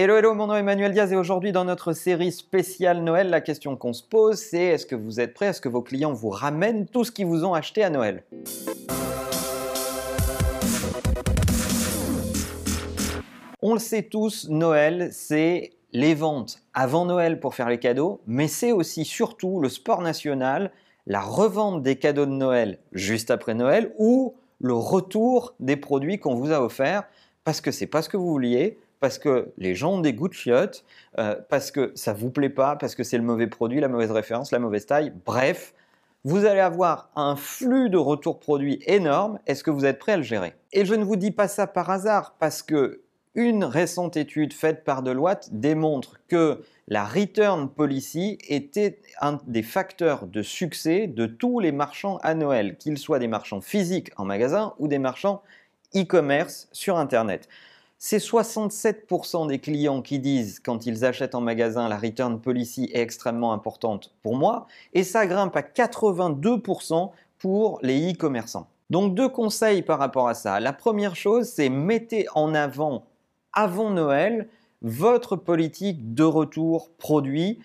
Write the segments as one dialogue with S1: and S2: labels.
S1: Hello, hello, mon nom est Emmanuel Diaz et aujourd'hui dans notre série spéciale Noël, la question qu'on se pose c'est est-ce que vous êtes prêts Est-ce que vos clients vous ramènent tout ce qu'ils vous ont acheté à Noël? On le sait tous, Noël, c'est les ventes avant Noël pour faire les cadeaux, mais c'est aussi surtout le sport national, la revente des cadeaux de Noël juste après Noël ou le retour des produits qu'on vous a offerts parce que c'est pas ce que vous vouliez, parce que les gens ont des goûts de chiottes, euh, parce que ça vous plaît pas, parce que c'est le mauvais produit, la mauvaise référence, la mauvaise taille. Bref, vous allez avoir un flux de retours produits énorme. Est-ce que vous êtes prêt à le gérer? Et je ne vous dis pas ça par hasard, parce que une récente étude faite par Deloitte démontre que la return policy était un des facteurs de succès de tous les marchands à Noël, qu'ils soient des marchands physiques en magasin ou des marchands e-commerce sur Internet. C'est 67% des clients qui disent quand ils achètent en magasin la return policy est extrêmement importante pour moi et ça grimpe à 82% pour les e-commerçants. Donc deux conseils par rapport à ça. La première chose, c'est mettez en avant avant Noël votre politique de retour produit.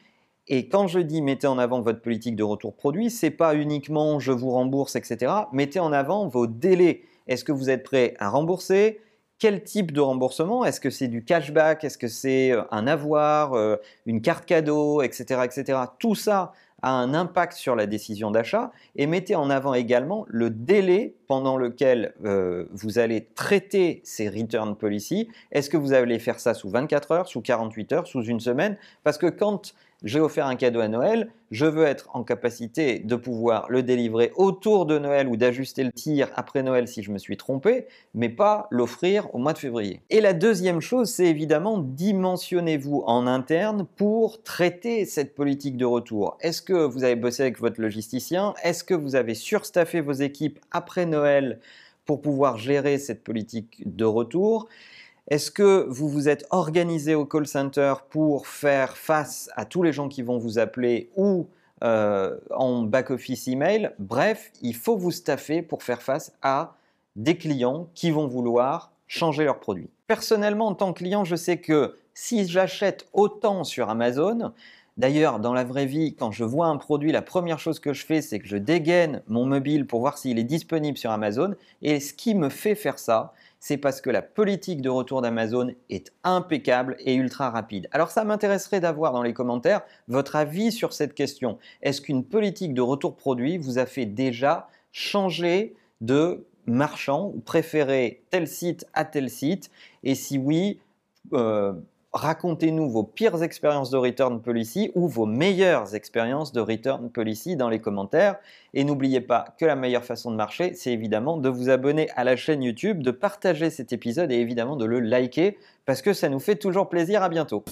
S1: Et quand je dis mettez en avant votre politique de retour produit, c'est pas uniquement je vous rembourse, etc. Mettez en avant vos délais. Est-ce que vous êtes prêt à rembourser? Quel type de remboursement? Est-ce que c'est du cashback? Est-ce que c'est euh, un avoir, euh, une carte cadeau, etc., etc. Tout ça a un impact sur la décision d'achat et mettez en avant également le délai pendant lequel euh, vous allez traiter ces return policy. Est-ce que vous allez faire ça sous 24 heures, sous 48 heures, sous une semaine? Parce que quand j'ai offert un cadeau à Noël, je veux être en capacité de pouvoir le délivrer autour de Noël ou d'ajuster le tir après Noël si je me suis trompé, mais pas l'offrir au mois de février. Et la deuxième chose, c'est évidemment dimensionnez-vous en interne pour traiter cette politique de retour. Est-ce que vous avez bossé avec votre logisticien? Est-ce que vous avez surstaffé vos équipes après Noël pour pouvoir gérer cette politique de retour? Est-ce que vous vous êtes organisé au call center pour faire face à tous les gens qui vont vous appeler ou euh, en back-office email? Bref, il faut vous staffer pour faire face à des clients qui vont vouloir changer leurs produits. Personnellement, en tant que client, je sais que si j'achète autant sur Amazon, D'ailleurs, dans la vraie vie, quand je vois un produit, la première chose que je fais, c'est que je dégaine mon mobile pour voir s'il est disponible sur Amazon. Et ce qui me fait faire ça, c'est parce que la politique de retour d'Amazon est impeccable et ultra rapide. Alors ça m'intéresserait d'avoir dans les commentaires votre avis sur cette question. Est-ce qu'une politique de retour produit vous a fait déjà changer de marchand ou préférer tel site à tel site? Et si oui, euh, racontez-nous vos pires expériences de return policy ou vos meilleures expériences de return policy dans les commentaires. Et n'oubliez pas que la meilleure façon de marcher, c'est évidemment de vous abonner à la chaîne YouTube, de partager cet épisode et évidemment de le liker parce que ça nous fait toujours plaisir. À bientôt.